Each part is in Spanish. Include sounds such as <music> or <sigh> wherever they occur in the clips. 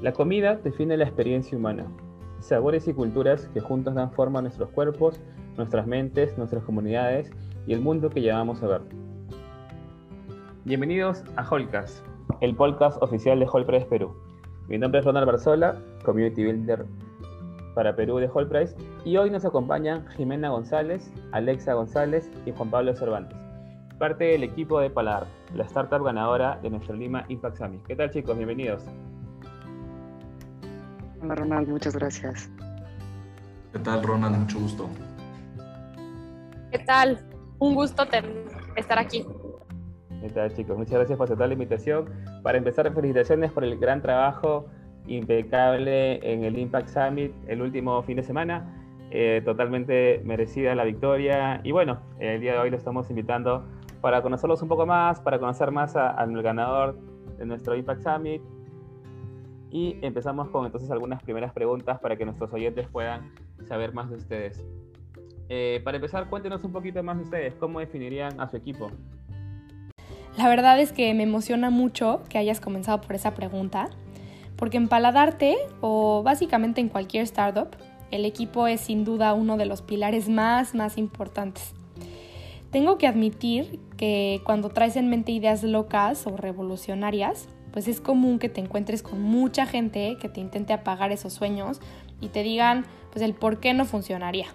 La comida define la experiencia humana, sabores y culturas que juntos dan forma a nuestros cuerpos, nuestras mentes, nuestras comunidades y el mundo que llevamos a ver. Bienvenidos a Holcast, el podcast oficial de Holpress Perú. Mi nombre es Ronald Barzola, Community Builder para Perú de Holprice, y hoy nos acompañan Jimena González, Alexa González y Juan Pablo Cervantes, parte del equipo de Paladar, la startup ganadora de nuestro Lima Impact Summit. ¿Qué tal chicos? Bienvenidos. Hola Ronald, muchas gracias. ¿Qué tal Ronald? Mucho gusto. ¿Qué tal? Un gusto estar aquí. ¿Qué tal chicos? Muchas gracias por aceptar la invitación. Para empezar, felicitaciones por el gran trabajo impecable en el Impact Summit el último fin de semana. Eh, totalmente merecida la victoria. Y bueno, el día de hoy lo estamos invitando para conocerlos un poco más, para conocer más al ganador de nuestro Impact Summit, y empezamos con entonces algunas primeras preguntas para que nuestros oyentes puedan saber más de ustedes. Eh, para empezar, cuéntenos un poquito más de ustedes. ¿Cómo definirían a su equipo? La verdad es que me emociona mucho que hayas comenzado por esa pregunta, porque en Paladarte o básicamente en cualquier startup, el equipo es sin duda uno de los pilares más, más importantes. Tengo que admitir que cuando traes en mente ideas locas o revolucionarias, pues es común que te encuentres con mucha gente que te intente apagar esos sueños y te digan pues el por qué no funcionaría.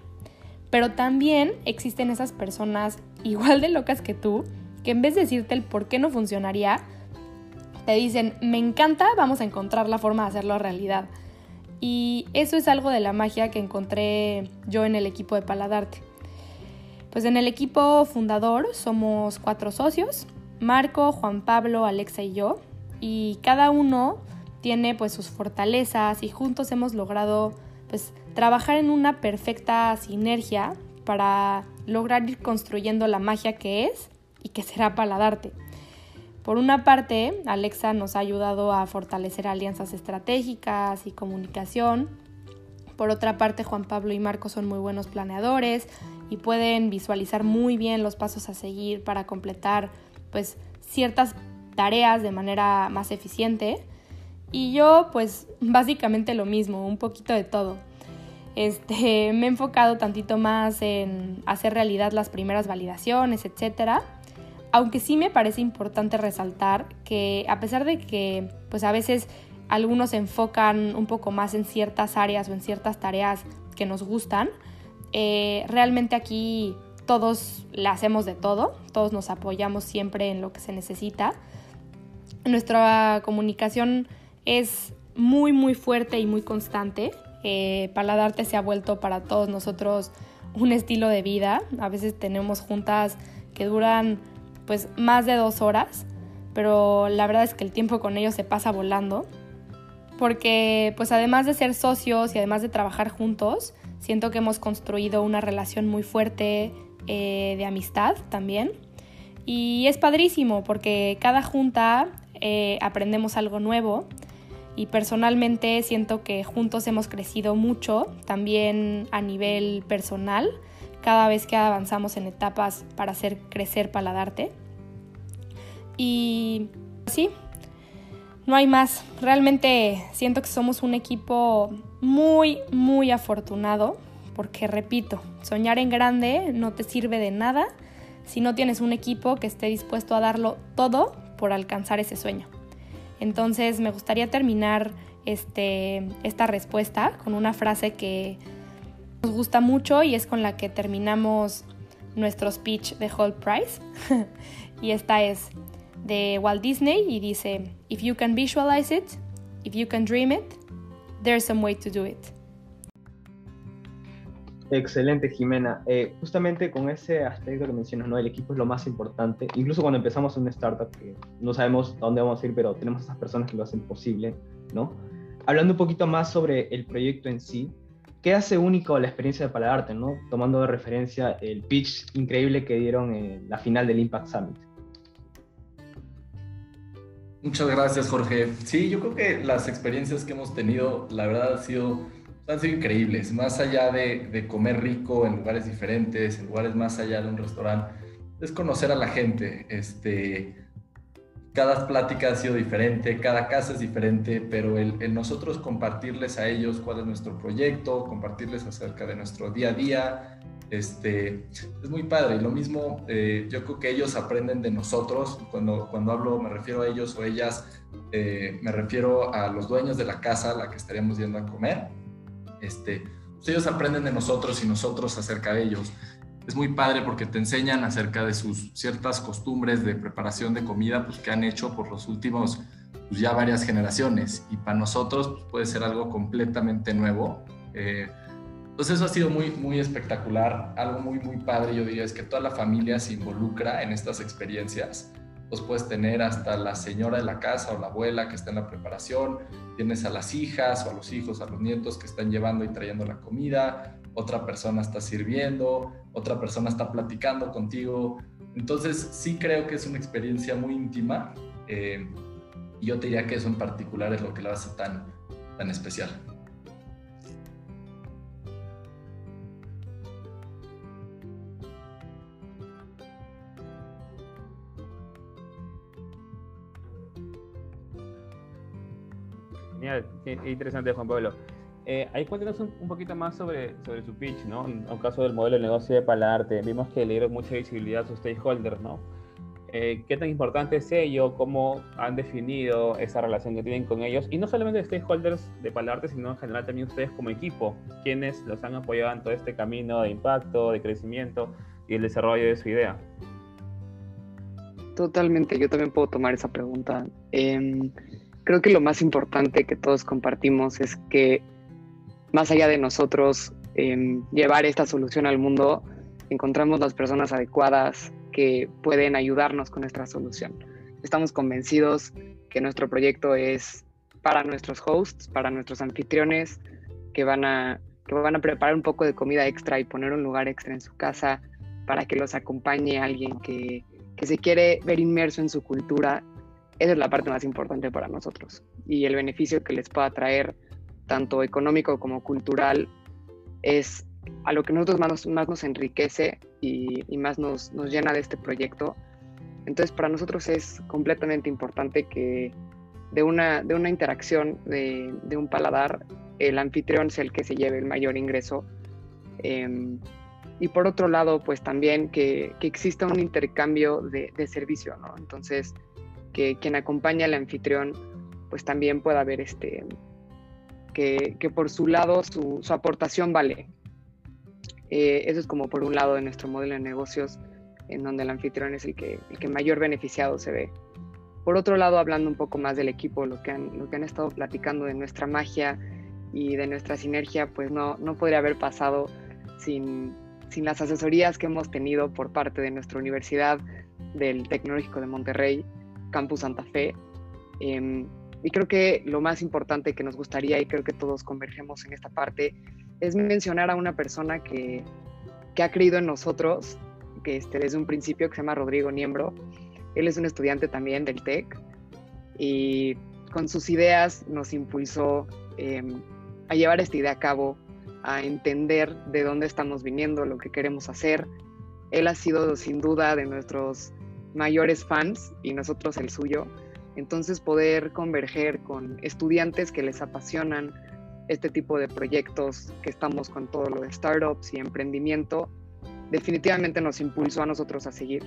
Pero también existen esas personas <laughs> igual de locas que tú, que en vez de decirte el por qué no funcionaría, te dicen, me encanta, vamos a encontrar la forma de hacerlo realidad. Y eso es algo de la magia que encontré yo en el equipo de Paladarte. Pues en el equipo fundador somos cuatro socios, Marco, Juan Pablo, Alexa y yo, y cada uno tiene pues sus fortalezas y juntos hemos logrado pues trabajar en una perfecta sinergia para lograr ir construyendo la magia que es y que será Paladarte. Por una parte, Alexa nos ha ayudado a fortalecer alianzas estratégicas y comunicación. Por otra parte, Juan Pablo y Marco son muy buenos planeadores y pueden visualizar muy bien los pasos a seguir para completar pues ciertas tareas de manera más eficiente. Y yo, pues <laughs> básicamente lo mismo, un poquito de todo. Este, <laughs> me he enfocado tantito más en hacer realidad las primeras validaciones, etc. Aunque sí me parece importante resaltar que a pesar de que pues a veces algunos se enfocan un poco más en ciertas áreas o en ciertas tareas que nos gustan, eh, realmente aquí todos le hacemos de todo, todos nos apoyamos siempre en lo que se necesita nuestra comunicación es muy, muy fuerte y muy constante. Eh, Paladarte se ha vuelto para todos nosotros un estilo de vida. A veces tenemos juntas que duran pues más de dos horas, pero la verdad es que el tiempo con ellos se pasa volando. Porque pues además de ser socios y además de trabajar juntos, siento que hemos construido una relación muy fuerte eh, de amistad también. Y es padrísimo porque cada junta eh, aprendemos algo nuevo y personalmente siento que juntos hemos crecido mucho, también a nivel personal, cada vez que avanzamos en etapas para hacer crecer Paladarte. Y sí, no hay más. Realmente siento que somos un equipo muy, muy afortunado, porque repito, soñar en grande no te sirve de nada si no tienes un equipo que esté dispuesto a darlo todo por alcanzar ese sueño. Entonces me gustaría terminar este, esta respuesta con una frase que nos gusta mucho y es con la que terminamos nuestro speech de Whole Price. <laughs> y esta es de Walt Disney y dice, If you can visualize it, if you can dream it, there's some way to do it. Excelente, Jimena. Eh, justamente con ese aspecto que mencionas, ¿no? El equipo es lo más importante. Incluso cuando empezamos una startup, que no sabemos a dónde vamos a ir, pero tenemos esas personas que lo hacen posible, ¿no? Hablando un poquito más sobre el proyecto en sí, ¿qué hace único la experiencia de Paladarte, ¿no? Tomando de referencia el pitch increíble que dieron en la final del Impact Summit. Muchas gracias, Jorge. Sí, yo creo que las experiencias que hemos tenido, la verdad, ha sido han sido increíbles, más allá de, comer rico en lugares diferentes, en lugares más allá de un restaurante, es conocer a la gente. Este, cada plática ha sido diferente, cada casa es diferente, pero el, nosotros compartirles a ellos cuál es nuestro proyecto, compartirles acerca de nuestro día a día, este, es muy padre. Y lo mismo, eh, yo creo que ellos aprenden de nosotros. Cuando, cuando hablo, me refiero a ellos o ellas, eh, me refiero a los dueños de la casa a la que estaríamos yendo a comer. Este, pues ellos aprenden de nosotros y nosotros acerca de ellos es muy padre porque te enseñan acerca de sus ciertas costumbres de preparación de comida pues, que han hecho por los últimos pues, ya varias generaciones y para nosotros pues, puede ser algo completamente nuevo. Eh, entonces eso ha sido muy, muy espectacular, algo muy, muy padre yo diría es que toda la familia se involucra en estas experiencias. Pues puedes tener hasta la señora de la casa o la abuela que está en la preparación, tienes a las hijas o a los hijos, a los nietos que están llevando y trayendo la comida, otra persona está sirviendo, otra persona está platicando contigo. Entonces sí creo que es una experiencia muy íntima eh, yo te diría que eso en particular es lo que lo hace tan, tan especial. Genial, interesante Juan Pablo. Eh, ahí cuéntanos un, poquito más sobre, sobre su pitch, ¿no? En el caso del modelo de negocio de Palarte, vimos que le dieron mucha visibilidad a sus stakeholders, ¿no? Eh, ¿Qué tan importante es ello? ¿Cómo han definido esa relación que tienen con ellos? Y no solamente de stakeholders de Palarte, sino en general también ustedes como equipo, quienes los han apoyado en todo este camino de impacto, de crecimiento y el desarrollo de su idea. Totalmente, yo también puedo tomar esa pregunta. Em, creo que lo más importante que todos compartimos es que más allá de nosotros em, llevar esta solución al mundo, encontramos las personas adecuadas que pueden ayudarnos con nuestra solución. Estamos convencidos que nuestro proyecto es para nuestros hosts, para nuestros anfitriones, que van a, que van a preparar un poco de comida extra y poner un lugar extra en su casa para que los acompañe alguien que, que se quiere ver inmerso en su cultura. Esa es la parte más importante para nosotros y el beneficio que les pueda traer tanto económico como cultural, es a lo que nosotros más, nos enriquece y, más nos, nos, llena de este proyecto. Entonces, para nosotros es completamente importante que de una, de una interacción de, de un paladar, el anfitrión sea el que se lleve el mayor ingreso. Em, y por otro lado, pues también que, que exista un intercambio de, de, servicio, ¿no? Entonces, que quien acompaña al anfitrión, pues también pueda ver este, que, por su lado su, aportación vale. Eh, eso es como por un lado de nuestro modelo de negocios, en donde el anfitrión es el que, el que mayor beneficiado se ve. Por otro lado, hablando un poco más del equipo, lo que han, lo que han estado platicando de nuestra magia y de nuestra sinergia, pues no, no podría haber pasado sin, sin las asesorías que hemos tenido por parte de nuestra universidad, del Tecnológico de Monterrey, Campus Santa Fe. Em, y creo que lo más importante que nos gustaría, y creo que todos convergemos en esta parte, es mencionar a una persona que, que ha creído en nosotros, que este, desde un principio, que se llama Rodrigo Niembro. Él es un estudiante también del TEC y con sus ideas nos impulsó em, a llevar esta idea a cabo, a entender de dónde estamos viniendo, lo que queremos hacer. Él ha sido sin duda de nuestros mayores fans y nosotros el suyo. Entonces poder converger con estudiantes que les apasionan este tipo de proyectos, que estamos con todo lo de startups y emprendimiento, definitivamente nos impulsó a nosotros a seguir.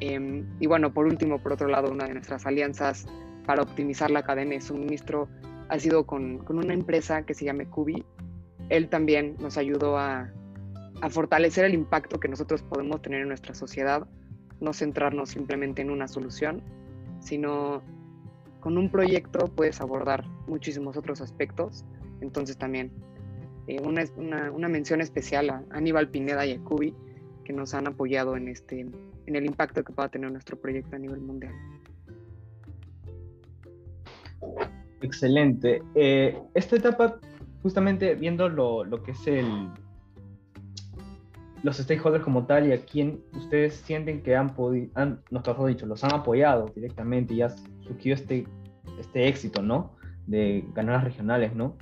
Em, y bueno, por último, por otro lado, una de nuestras alianzas para optimizar la cadena de suministro ha sido con, una empresa que se llama Cubi. Él también nos ayudó a, a fortalecer el impacto que nosotros podemos tener en nuestra sociedad, no centrarnos simplemente en una solución, sino con un proyecto puedes abordar muchísimos otros aspectos. Entonces también eh, una, una, mención especial a Aníbal Pineda y a Cubi, que nos han apoyado en, este, en el impacto que pueda tener nuestro proyecto a nivel mundial. Excelente. Eh, esta etapa, justamente viendo lo, lo que es el, los stakeholders como tal y a quién ustedes sienten que han podido, han, nos dicho, los han apoyado directamente y ha surgido este, este éxito, ¿no? De ganar las regionales, ¿no?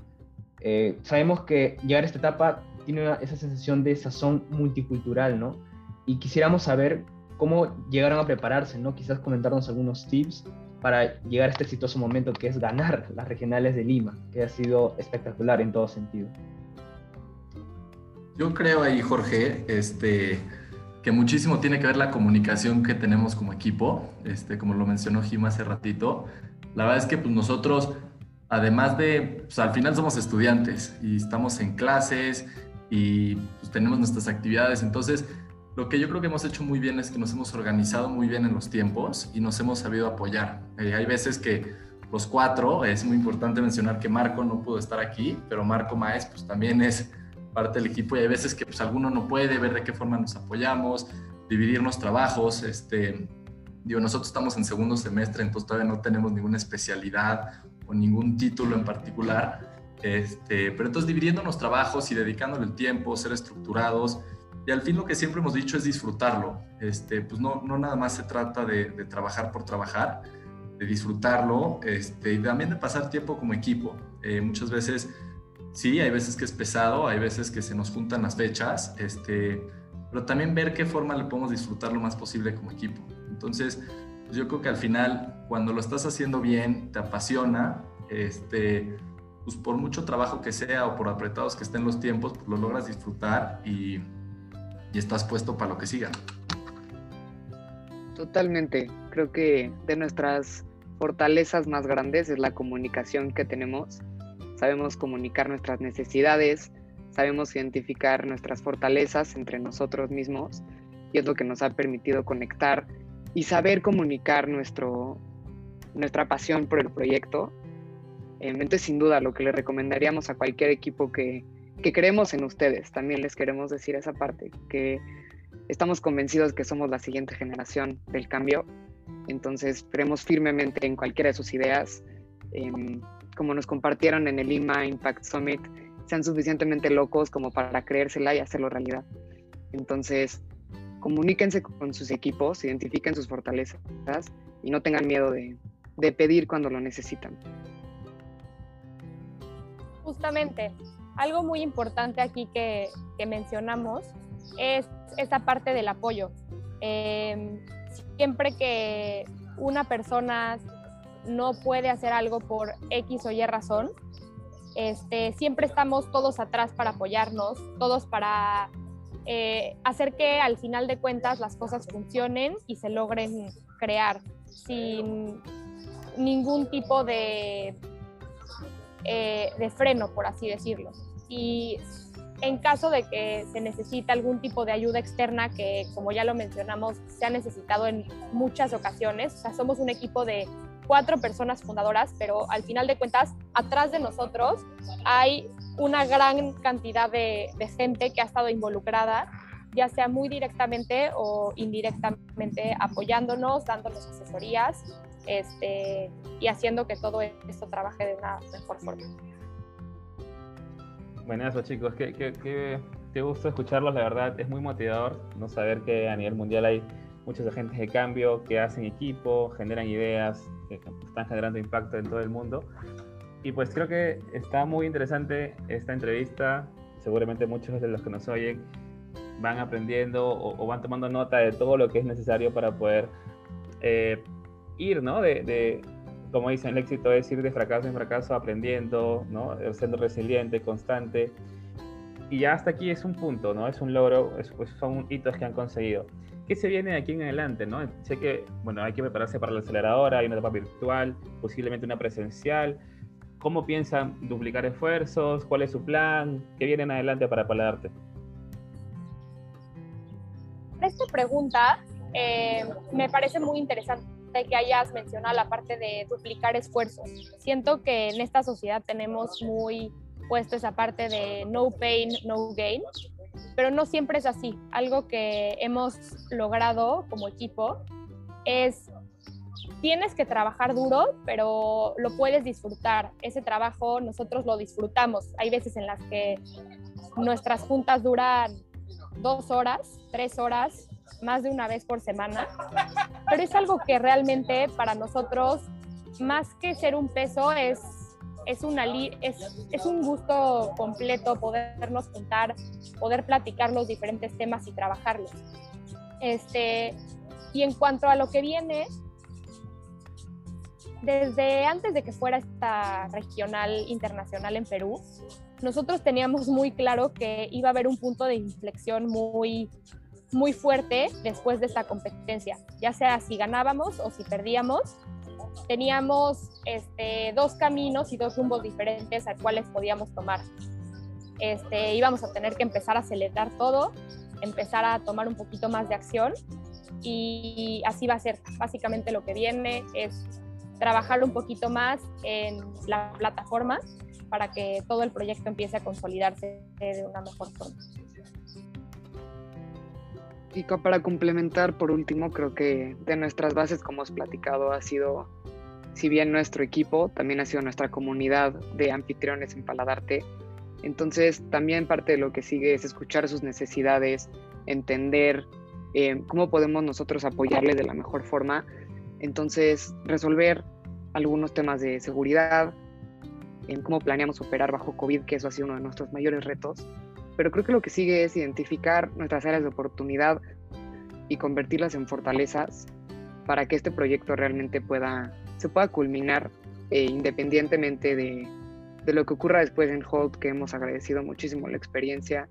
Eh, sabemos que llegar a esta etapa tiene esa sensación de sazón multicultural, ¿no? Y quisiéramos saber cómo llegaron a prepararse, ¿no? Quizás comentarnos algunos tips para llegar a este exitoso momento que es ganar las regionales de Lima, que ha sido espectacular en todo sentido. Yo creo ahí, Jorge, este, que muchísimo tiene que ver la comunicación que tenemos como equipo, este, como lo mencionó Jim hace ratito. La verdad es que pues, nosotros, además de, pues, al final somos estudiantes y estamos en clases y pues, tenemos nuestras actividades, entonces lo que yo creo que hemos hecho muy bien es que nos hemos organizado muy bien en los tiempos y nos hemos sabido apoyar. Eh, hay veces que los cuatro, es muy importante mencionar que Marco no pudo estar aquí, pero Marco Maes pues también es parte del equipo y hay veces que pues alguno no puede ver de qué forma nos apoyamos, dividirnos trabajos, este, digo, nosotros estamos en segundo semestre, entonces todavía no tenemos ninguna especialidad o ningún título en particular, este, pero entonces dividiéndonos trabajos y dedicándole el tiempo, ser estructurados, y al fin lo que siempre hemos dicho es disfrutarlo. Este, pues no, no nada más se trata de, trabajar por trabajar, de disfrutarlo este, y también de pasar tiempo como equipo. Eh, muchas veces, sí, hay veces que es pesado, hay veces que se nos juntan las fechas, este, pero también ver qué forma le podemos disfrutar lo más posible como equipo. Entonces, pues yo creo que al final, cuando lo estás haciendo bien, te apasiona, este, pues por mucho trabajo que sea o por apretados que estén los tiempos, pues lo logras disfrutar y y estás puesto para lo que siga. Totalmente. Creo que de nuestras fortalezas más grandes es la comunicación que tenemos. Sabemos comunicar nuestras necesidades, sabemos identificar nuestras fortalezas entre nosotros mismos y es lo que nos ha permitido conectar y saber comunicar nuestro, nuestra pasión por el proyecto. Entonces, sin duda, lo que le recomendaríamos a cualquier equipo que, que creemos en ustedes. También les queremos decir esa parte, que estamos convencidos que somos la siguiente generación del cambio. Entonces, creemos firmemente en cualquiera de sus ideas. Como nos compartieron en el Lima Impact Summit, sean suficientemente locos como para creérsela y hacerlo realidad. Entonces, comuníquense con sus equipos, identifiquen sus fortalezas y no tengan miedo de, de pedir cuando lo necesitan. Justamente, algo muy importante aquí que, mencionamos es esa parte del apoyo. Em, siempre que una persona no puede hacer algo por X o Y razón, este, siempre estamos todos atrás para apoyarnos, todos para eh, hacer que al final de cuentas las cosas funcionen y se logren crear sin ningún tipo de eh, de freno, por así decirlo. Y en caso de que se necesite algún tipo de ayuda externa, que como ya lo mencionamos, se ha necesitado en muchas ocasiones, somos un equipo de cuatro personas fundadoras, pero al final de cuentas, atrás de nosotros hay una gran cantidad de, de gente que ha estado involucrada ya sea muy directamente o indirectamente apoyándonos, dándonos asesorías este, y haciendo que todo esto trabaje de una mejor forma. Buenas chicos, qué, qué, qué, gusto escucharlos, la verdad es muy motivador no saber que a nivel mundial hay muchos agentes de cambio que hacen equipo, generan ideas, que están generando impacto en todo el mundo. Y pues creo que está muy interesante esta entrevista, seguramente muchos de los que nos oyen van aprendiendo o, van tomando nota de todo lo que es necesario para poder eh, ir, ¿no? De, como dicen, el éxito es ir de fracaso en fracaso aprendiendo, ¿no? Siendo resiliente, constante. Y ya hasta aquí es un punto, ¿no? Es un logro, es, pues son hitos que han conseguido. ¿Qué se viene de aquí en adelante, no? Sé que, bueno, hay que prepararse para la aceleradora, hay una etapa virtual, posiblemente una presencial. ¿Cómo piensan duplicar esfuerzos? ¿Cuál es su plan? ¿Qué viene en adelante para Paladarte? esta pregunta eh, me parece muy interesante que hayas mencionado la parte de duplicar esfuerzos. Siento que en esta sociedad tenemos muy puesto esa parte de no pain, no gain, pero no siempre es así. Algo que hemos logrado como equipo es tienes que trabajar duro, pero lo puedes disfrutar. Ese trabajo nosotros lo disfrutamos. Hay veces en las que nuestras juntas duran dos horas, tres horas, más de una vez por semana, pero es algo que realmente para nosotros, más que ser un peso, es, es, una, es, es un gusto completo podernos juntar, poder platicar los diferentes temas y trabajarlos. Este, Y en cuanto a lo que viene, desde antes de que fuera esta regional internacional en Perú, nosotros teníamos muy claro que iba a haber un punto de inflexión muy, muy fuerte después de esta competencia, ya sea si ganábamos o si perdíamos. Teníamos este, dos caminos y dos rumbos diferentes a cuales podíamos tomar. Este, íbamos a tener que empezar a acelerar todo, empezar a tomar un poquito más de acción y así va a ser. Básicamente lo que viene es trabajar un poquito más en la plataforma para que todo el proyecto empiece a consolidarse de una mejor forma. Y para complementar, por último, creo que de nuestras bases, como hemos platicado, ha sido, si bien nuestro equipo, también ha sido nuestra comunidad de anfitriones en Paladarte. Entonces, también parte de lo que sigue es escuchar sus necesidades, entender eh, cómo podemos nosotros apoyarle de la mejor forma entonces, resolver algunos temas de seguridad, en cómo planeamos operar bajo COVID, que eso ha sido uno de nuestros mayores retos. Pero creo que lo que sigue es identificar nuestras áreas de oportunidad y convertirlas en fortalezas para que este proyecto realmente pueda, se pueda culminar eh, independientemente de, de, lo que ocurra después en Hold, que hemos agradecido muchísimo la experiencia,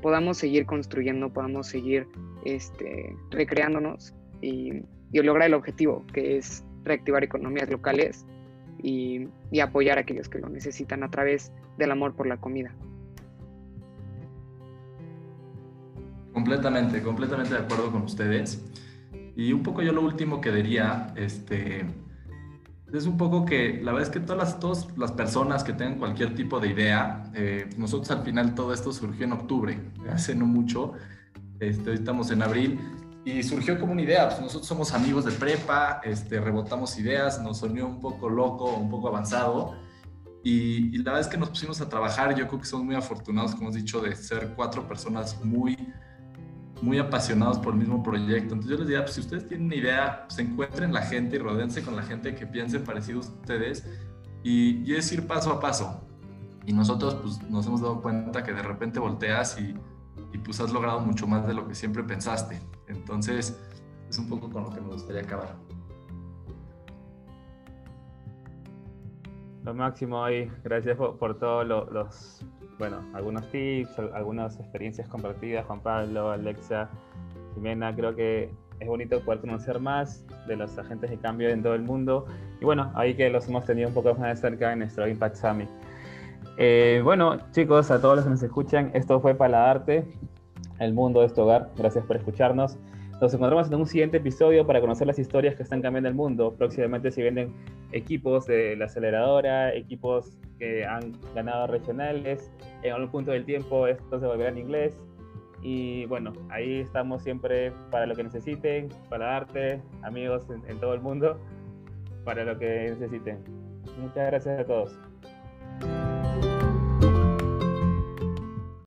podamos seguir construyendo, podamos seguir este, recreándonos y y lograr el objetivo, que es reactivar economías locales y, y apoyar a aquellos que lo necesitan a través del amor por la comida. Completamente, completamente de acuerdo con ustedes. Y un poco yo lo último que diría, este, es un poco que la verdad es que todas las, todas las personas que tengan cualquier tipo de idea, eh, nosotros al final todo esto surgió en octubre, hace no mucho, este, estamos en abril, y surgió como una idea, pues nosotros somos amigos de prepa, este, rebotamos ideas, nos sonió un poco loco, un poco avanzado, y, la verdad es que nos pusimos a trabajar, yo creo que somos muy afortunados, como hemos dicho, de ser cuatro personas muy, muy apasionados por el mismo proyecto. Entonces yo les diría, pues si ustedes tienen una idea, pues encuentren la gente y rodense con la gente que piense parecido a ustedes, y, y es ir paso a paso. Y nosotros pues nos hemos dado cuenta que de repente volteas y y pues has logrado mucho más de lo que siempre pensaste. Entonces, es un poco con lo que me gustaría acabar. Lo máximo ahí, gracias por, todos los, bueno, algunos tips, algunas experiencias compartidas, Juan Pablo, Alexa, Jimena, creo que es bonito poder conocer más de los agentes de cambio en todo el mundo y bueno, ahí que los hemos tenido un poco más de cerca en nuestro Impact Summit. Eh, bueno, chicos, a todos los que nos escuchan, esto fue Paladarte, el mundo de este hogar. Gracias por escucharnos. Nos encontramos en un siguiente episodio para conocer las historias que están cambiando el mundo. Próximamente se venden equipos de la aceleradora, equipos que han ganado regionales. En algún punto del tiempo esto se volverá en inglés. Y bueno, ahí estamos siempre para lo que necesiten, para darte, amigos en todo el mundo, para lo que necesiten. Muchas gracias a todos.